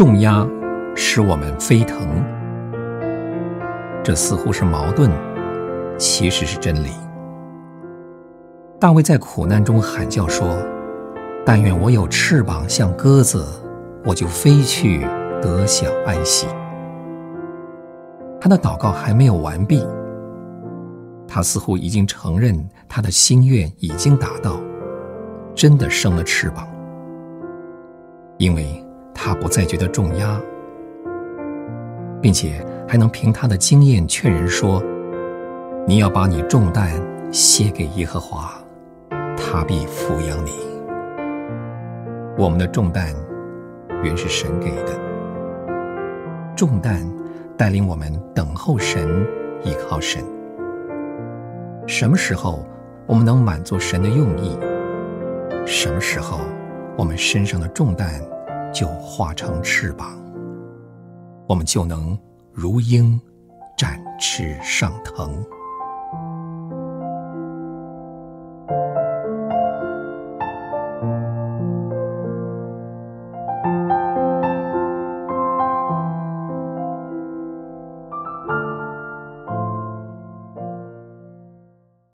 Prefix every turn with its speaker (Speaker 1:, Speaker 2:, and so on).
Speaker 1: 重压使我们飞腾。这似乎是矛盾，其实是真理。大卫在苦难中喊叫说：“但愿我有翅膀，像鸽子，我就飞去，得享安息。”他的祷告还没有完毕，他似乎已经承认他的心愿已经达到，真的生了翅膀，因为他不再觉得重压，并且还能凭他的经验劝人说：“你要把你重担卸给耶和华。”他必抚养你。我们的重担原是神给的，重担带领我们等候神，依靠神。什么时候我们能满足神的用意？什么时候我们身上的重担就化成翅膀，我们就能如鹰展翅上腾。